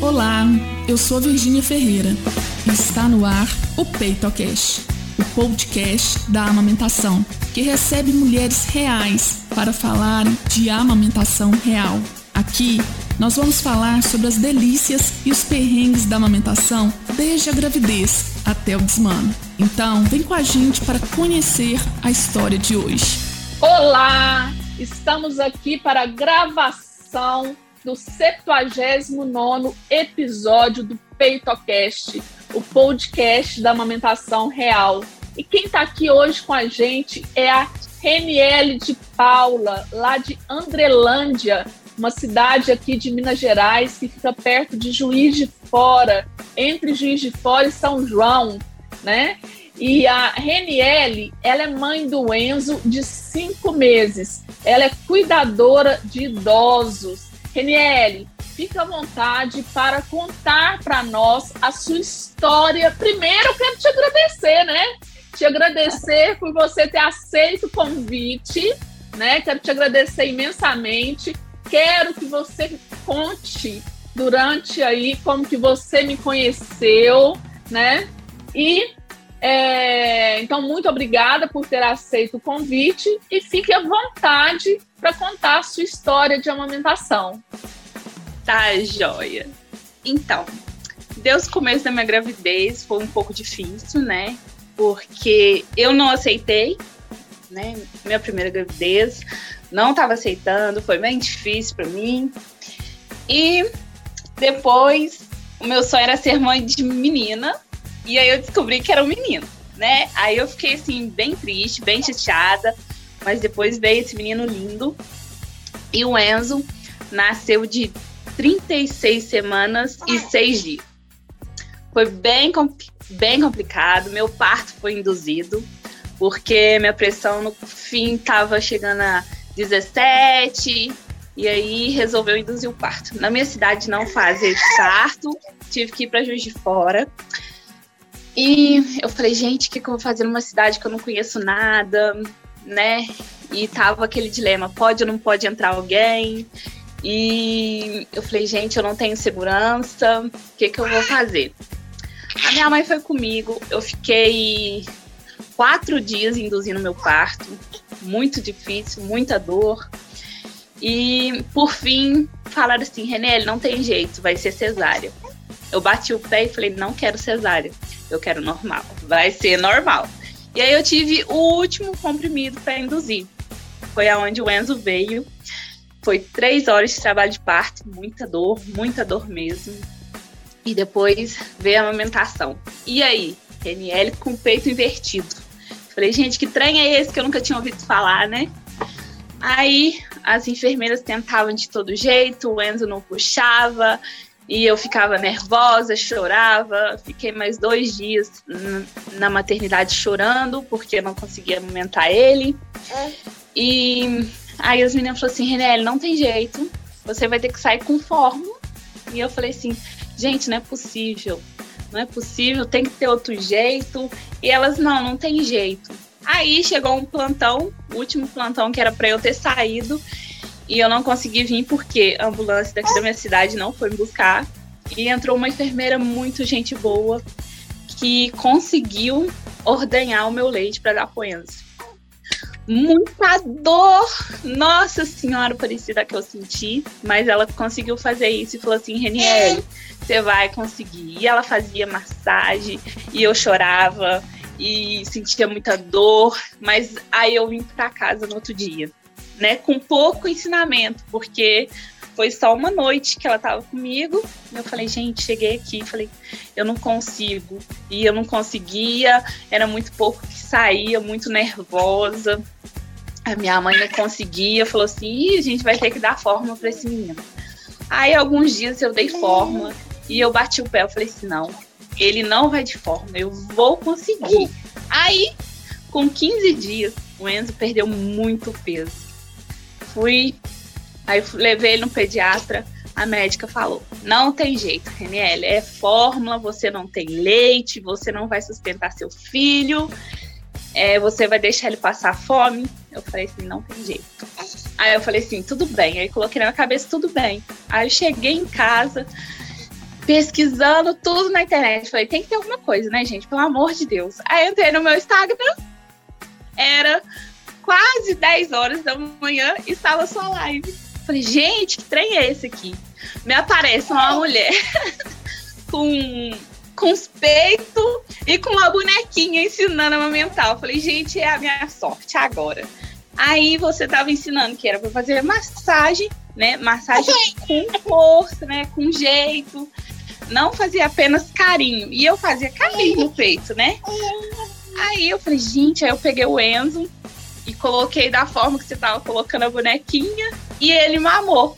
Olá, eu sou Virgínia Ferreira e está no ar o PeitoCast, o podcast da amamentação, que recebe mulheres reais para falarem de amamentação real. Aqui nós vamos falar sobre as delícias e os perrengues da amamentação desde a gravidez até o desmano. Então, vem com a gente para conhecer a história de hoje. Olá! Estamos aqui para a gravação do 79 episódio do PeitoCast, o podcast da amamentação real. E quem está aqui hoje com a gente é a Reniele de Paula, lá de Andrelândia, uma cidade aqui de Minas Gerais que fica perto de Juiz de Fora, entre Juiz de Fora e São João, né? E a Reniele, ela é mãe do Enzo de cinco meses. Ela é cuidadora de idosos. Reniele, fica à vontade para contar para nós a sua história. Primeiro, eu quero te agradecer, né? Te agradecer por você ter aceito o convite, né? Quero te agradecer imensamente. Quero que você conte durante aí como que você me conheceu, né? E é, então, muito obrigada por ter aceito o convite e fique à vontade para contar a sua história de amamentação. Tá, joia. Então, desde o começo da minha gravidez foi um pouco difícil, né? Porque eu não aceitei, né? Minha primeira gravidez, não estava aceitando, foi bem difícil para mim. E depois, o meu sonho era ser mãe de menina, e aí eu descobri que era um menino, né? Aí eu fiquei assim, bem triste, bem chateada. Mas depois veio esse menino lindo. E o Enzo nasceu de 36 semanas e 6 dias. Foi bem, bem complicado. Meu parto foi induzido, porque minha pressão no fim estava chegando a 17. E aí resolveu induzir o parto. Na minha cidade não fazem parto, tive que ir para Juiz de Fora. E eu falei, gente, o que, que eu vou fazer numa cidade que eu não conheço nada, né? E tava aquele dilema, pode ou não pode entrar alguém? E eu falei, gente, eu não tenho segurança, o que, que eu vou fazer? A minha mãe foi comigo, eu fiquei quatro dias induzindo meu parto, muito difícil, muita dor. E por fim, falaram assim, Renelle, não tem jeito, vai ser cesárea. Eu bati o pé e falei, não quero cesárea eu quero normal. Vai ser normal. E aí eu tive o último comprimido para induzir. Foi aonde o Enzo veio. Foi três horas de trabalho de parto, muita dor, muita dor mesmo. E depois veio a amamentação. E aí, NL com peito invertido. Falei, gente, que trem é esse que eu nunca tinha ouvido falar, né? Aí as enfermeiras tentavam de todo jeito, o Enzo não puxava, e eu ficava nervosa, chorava. Fiquei mais dois dias na maternidade chorando, porque não conseguia alimentar ele. É. E aí as meninas falaram assim: Renelle, não tem jeito, você vai ter que sair com fórmula. E eu falei assim: gente, não é possível, não é possível, tem que ter outro jeito. E elas: não, não tem jeito. Aí chegou um plantão, o último plantão que era para eu ter saído. E eu não consegui vir porque a ambulância daqui da minha cidade não foi me buscar. E entrou uma enfermeira muito gente boa que conseguiu ordenhar o meu leite para dar pro Enzo. Muita dor! Nossa senhora, parecida que eu senti, mas ela conseguiu fazer isso e falou assim: Reniele, você vai conseguir. E ela fazia massagem e eu chorava e sentia muita dor, mas aí eu vim para casa no outro dia né, com pouco ensinamento, porque foi só uma noite que ela estava comigo. Eu falei, gente, cheguei aqui, falei, eu não consigo. E eu não conseguia, era muito pouco que saía, muito nervosa. A minha mãe não conseguia, falou assim: a gente vai ter que dar forma para esse menino. Aí, alguns dias eu dei forma e eu bati o pé. Eu falei assim: não, ele não vai de forma, eu vou conseguir. Aí, com 15 dias, o Enzo perdeu muito peso fui, aí levei ele no pediatra, a médica falou: não tem jeito, Reniele, é fórmula, você não tem leite, você não vai sustentar seu filho, é, você vai deixar ele passar fome. Eu falei assim: não tem jeito. Aí eu falei assim: tudo bem. Aí coloquei na minha cabeça: tudo bem. Aí eu cheguei em casa, pesquisando tudo na internet. Falei, tem que ter alguma coisa, né, gente? Pelo amor de Deus. Aí entrei no meu Instagram, era quase 10 horas da manhã e estava sua live. Falei, gente, que trem é esse aqui? Me aparece uma mulher com, com os peitos e com uma bonequinha ensinando a amamentar. Eu falei, gente, é a minha sorte agora. Aí você estava ensinando que era para fazer massagem, né? Massagem com força, né? Com jeito. Não fazia apenas carinho. E eu fazia carinho no peito, né? Aí eu falei, gente, aí eu peguei o Enzo e coloquei da forma que você tava colocando a bonequinha e ele mamou.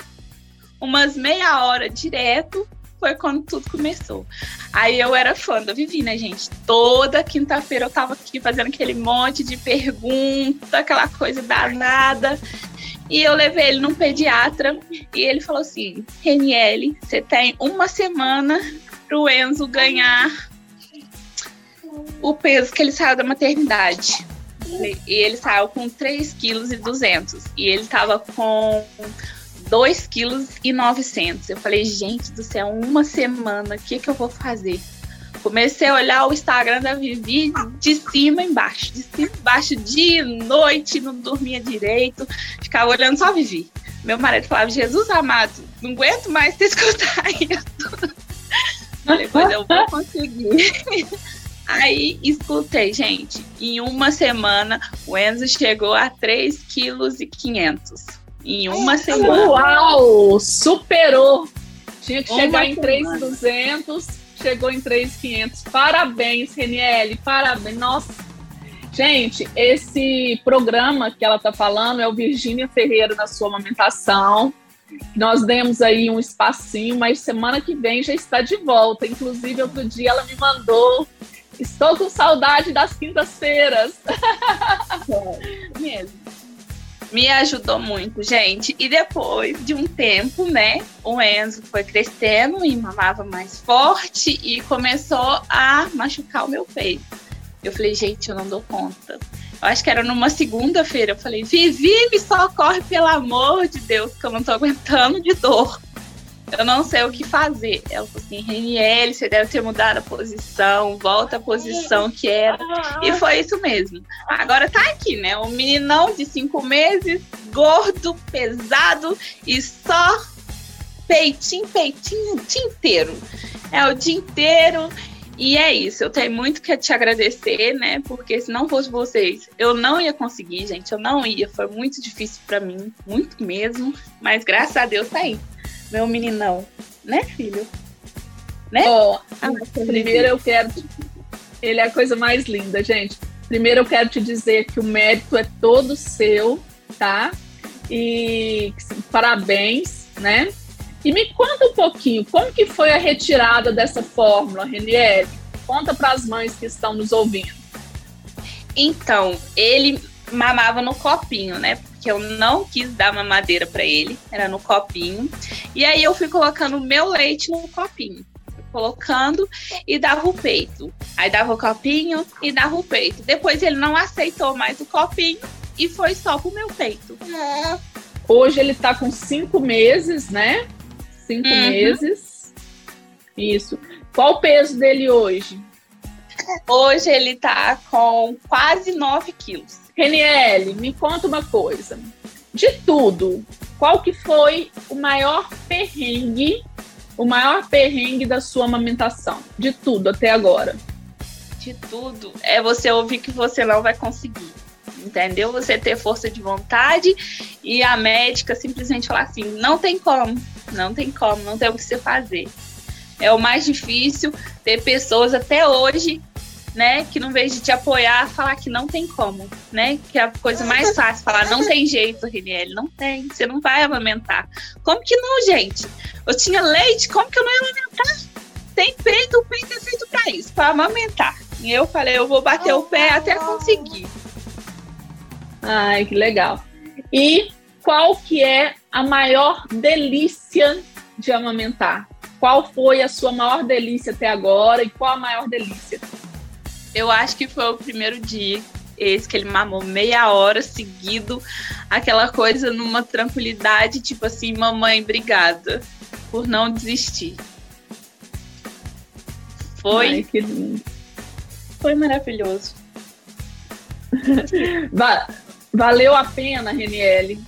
Umas meia hora direto foi quando tudo começou. Aí eu era fã da Vivi, né, gente? Toda quinta-feira eu tava aqui fazendo aquele monte de pergunta, aquela coisa danada. E eu levei ele num pediatra e ele falou assim: Reniele, você tem uma semana pro Enzo ganhar o peso que ele saiu da maternidade. E ele saiu com 3,2 kg e ele tava com 2,9 kg. Eu falei, gente do céu, uma semana, o que, que eu vou fazer? Comecei a olhar o Instagram da Vivi de cima embaixo, de cima embaixo, dia e noite, não dormia direito, ficava olhando só a Vivi. Meu marido falava, Jesus amado, não aguento mais te escutar isso. Falei, pois eu vou conseguir. Aí escutei, gente, em uma semana o Enzo chegou a 3,5 kg. Em uma semana. Uau! Superou! Tinha que uma chegar em 3,200, chegou em 3,500. Parabéns, Reniele, parabéns. Nossa! Gente, esse programa que ela está falando é o Virgínia Ferreira na sua amamentação. Nós demos aí um espacinho, mas semana que vem já está de volta. Inclusive, outro dia ela me mandou Estou com saudade das quintas-feiras. Mesmo. Me ajudou muito, gente. E depois de um tempo, né, o Enzo foi crescendo e mamava mais forte e começou a machucar o meu peito. Eu falei, gente, eu não dou conta. Eu acho que era numa segunda-feira. Eu falei, Vivi, me socorre, pelo amor de Deus, que eu não tô aguentando de dor eu não sei o que fazer. Ela falou assim, Reniel, você deve ter mudado a posição, volta à posição que era. E foi isso mesmo. Agora tá aqui, né? Um meninão de cinco meses, gordo, pesado e só peitinho, peitinho o dia inteiro. É o dia inteiro. E é isso, eu tenho muito que te agradecer, né? Porque se não fosse vocês, eu não ia conseguir, gente. Eu não ia. Foi muito difícil para mim, muito mesmo. Mas graças a Deus tá aí meu meninão. Né, filho? Né? Ó, oh, primeiro eu quero. Ele é a coisa mais linda, gente. Primeiro eu quero te dizer que o mérito é todo seu, tá? E parabéns, né? E me conta um pouquinho, como que foi a retirada dessa fórmula, Reniele? Conta para as mães que estão nos ouvindo. Então, ele mamava no copinho, né? Que eu não quis dar mamadeira para ele, era no copinho. E aí eu fui colocando o meu leite no copinho. Colocando e dava o peito. Aí dava o copinho e dava o peito. Depois ele não aceitou mais o copinho e foi só pro meu peito. Hoje ele tá com cinco meses, né? Cinco uhum. meses. Isso. Qual o peso dele hoje? Hoje ele tá com quase 9 quilos. Reniele, me conta uma coisa. De tudo, qual que foi o maior perrengue, o maior perrengue da sua amamentação? De tudo até agora. De tudo é você ouvir que você não vai conseguir. Entendeu? Você ter força de vontade e a médica simplesmente falar assim: não tem como, não tem como, não tem o que você fazer. É o mais difícil ter pessoas até hoje né? Que no vez de te apoiar, falar que não tem como, né? Que é a coisa mais fácil, falar não tem jeito, Riniel, não tem, você não vai amamentar. Como que não, gente? Eu tinha leite, como que eu não ia amamentar? Tem peito, o peito é feito para isso, para amamentar. E eu falei, eu vou bater o pé até conseguir. Ai, que legal. E qual que é a maior delícia de amamentar? Qual foi a sua maior delícia até agora e qual a maior delícia? Eu acho que foi o primeiro dia, esse que ele mamou meia hora seguido, aquela coisa numa tranquilidade, tipo assim, mamãe, obrigada por não desistir. Foi. Ai, que lindo. Foi maravilhoso. Valeu a pena, Reniele?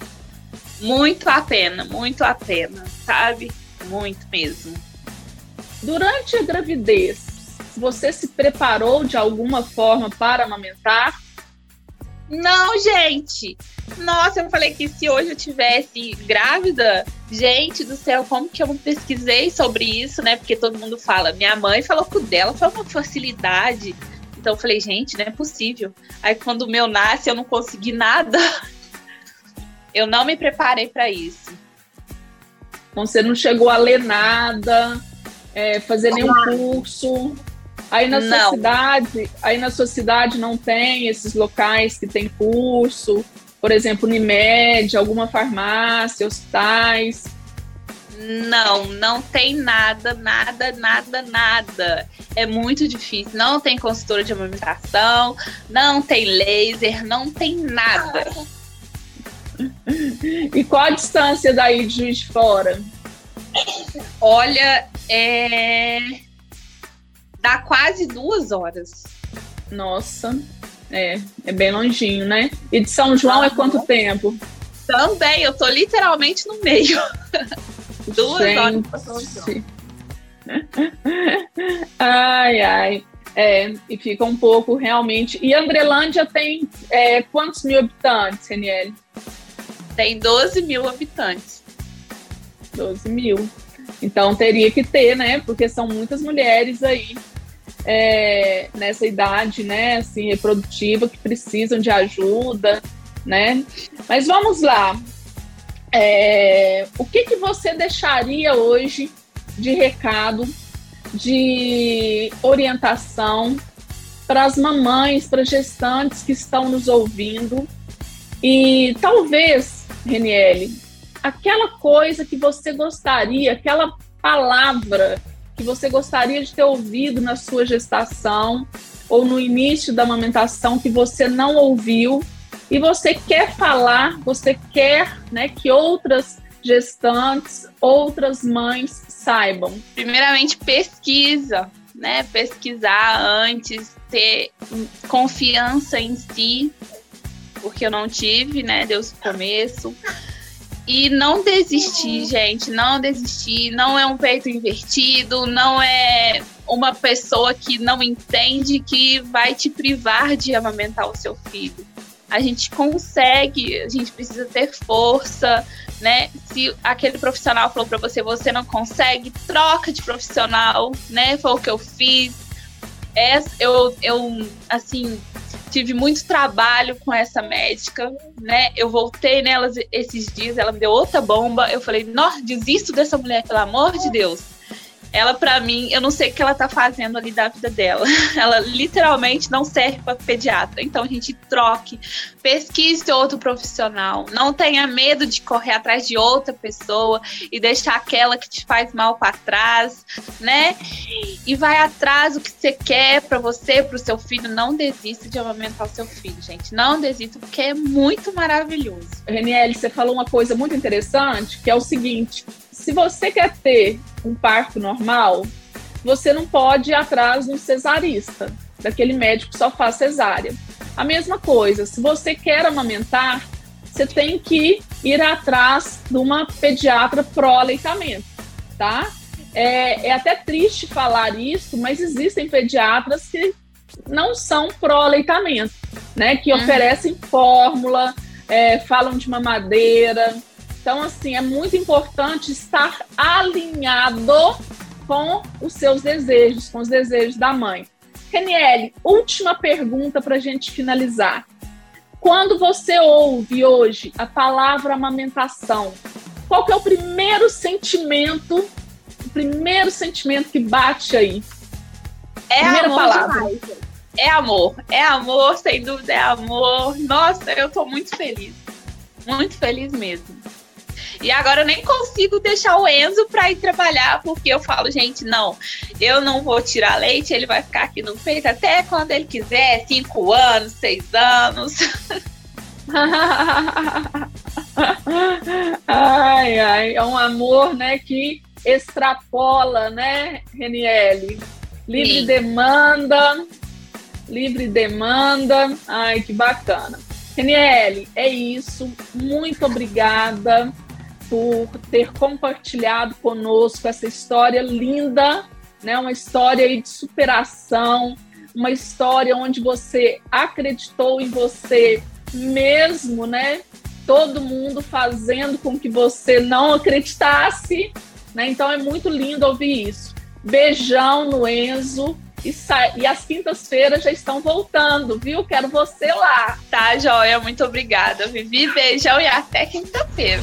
Muito a pena, muito a pena, sabe? Muito mesmo. Durante a gravidez, você se preparou de alguma forma para amamentar? Não, gente. Nossa, eu falei que se hoje eu tivesse grávida, gente do céu, como que eu não pesquisei sobre isso, né? Porque todo mundo fala. Minha mãe falou que o dela foi uma facilidade. Então eu falei, gente, não é possível. Aí quando o meu nasce, eu não consegui nada. Eu não me preparei para isso. Então você não chegou a ler nada, é, fazer nenhum curso. Aí na não. sua cidade, aí na sua cidade não tem esses locais que tem curso, por exemplo, Unimed, alguma farmácia, hospitais. Não, não tem nada, nada, nada, nada. É muito difícil. Não tem consultora de amamentação, não tem laser, não tem nada. E qual a distância daí de Juiz de Fora? Olha, é dá quase duas horas. Nossa, é, é bem longinho, né? E de São João ah, é quanto tempo? Também, eu tô literalmente no meio. duas Gente. horas pra São João. ai, ai. É, e fica um pouco realmente. E Andrelândia tem é, quantos mil habitantes, Reniele? Tem 12 mil habitantes. 12 mil. Então teria que ter, né? Porque são muitas mulheres aí é, nessa idade, né, assim, reprodutiva, que precisam de ajuda, né? Mas vamos lá. É, o que, que você deixaria hoje de recado, de orientação para as mamães, para gestantes que estão nos ouvindo? E talvez, Reniele, aquela coisa que você gostaria, aquela palavra que você gostaria de ter ouvido na sua gestação ou no início da amamentação que você não ouviu e você quer falar, você quer né, que outras gestantes, outras mães saibam? Primeiramente, pesquisa, né? Pesquisar antes, ter confiança em si, porque eu não tive, né? Desde o começo. E não desistir, gente, não desistir. Não é um peito invertido, não é uma pessoa que não entende que vai te privar de amamentar o seu filho. A gente consegue, a gente precisa ter força, né? Se aquele profissional falou para você, você não consegue, troca de profissional, né? Foi o que eu fiz. É, eu, eu, assim, tive muito trabalho com essa médica, né? Eu voltei nelas esses dias, ela me deu outra bomba. Eu falei, nossa, desisto dessa mulher, pelo amor de Deus ela para mim, eu não sei o que ela tá fazendo ali da vida dela. Ela literalmente não serve para pediatra. Então a gente troque, pesquise outro profissional, não tenha medo de correr atrás de outra pessoa e deixar aquela que te faz mal para trás, né? E vai atrás do que você quer para você, para o seu filho. Não desista de amamentar o seu filho, gente. Não desista porque é muito maravilhoso. Reniele, você falou uma coisa muito interessante, que é o seguinte: se você quer ter um parto normal, você não pode ir atrás de um cesarista, daquele médico que só faz cesárea. A mesma coisa, se você quer amamentar, você tem que ir atrás de uma pediatra pró-aleitamento, tá? É, é até triste falar isso, mas existem pediatras que não são pró-aleitamento, né? Que uhum. oferecem fórmula, é, falam de mamadeira, então, assim, é muito importante estar alinhado com os seus desejos, com os desejos da mãe. Reniele, última pergunta para a gente finalizar. Quando você ouve hoje a palavra amamentação, qual que é o primeiro sentimento, o primeiro sentimento que bate aí? É Primeira amor palavra. Demais. É amor, é amor, sem dúvida é amor. Nossa, eu tô muito feliz. Muito feliz mesmo. E agora eu nem consigo deixar o Enzo para ir trabalhar, porque eu falo, gente, não, eu não vou tirar leite, ele vai ficar aqui no peito até quando ele quiser, cinco anos, seis anos. ai, ai, é um amor, né, que extrapola, né, Reniele? Livre Sim. demanda. Livre demanda. Ai, que bacana. Reniele, é isso. Muito obrigada por ter compartilhado conosco essa história linda, né? Uma história de superação, uma história onde você acreditou em você mesmo, né? Todo mundo fazendo com que você não acreditasse, né? Então é muito lindo ouvir isso. Beijão no Enzo. E, e as quintas-feiras já estão voltando, viu? Quero você lá. Tá, joia. Muito obrigada, Vivi. Beijão e até quinta-feira.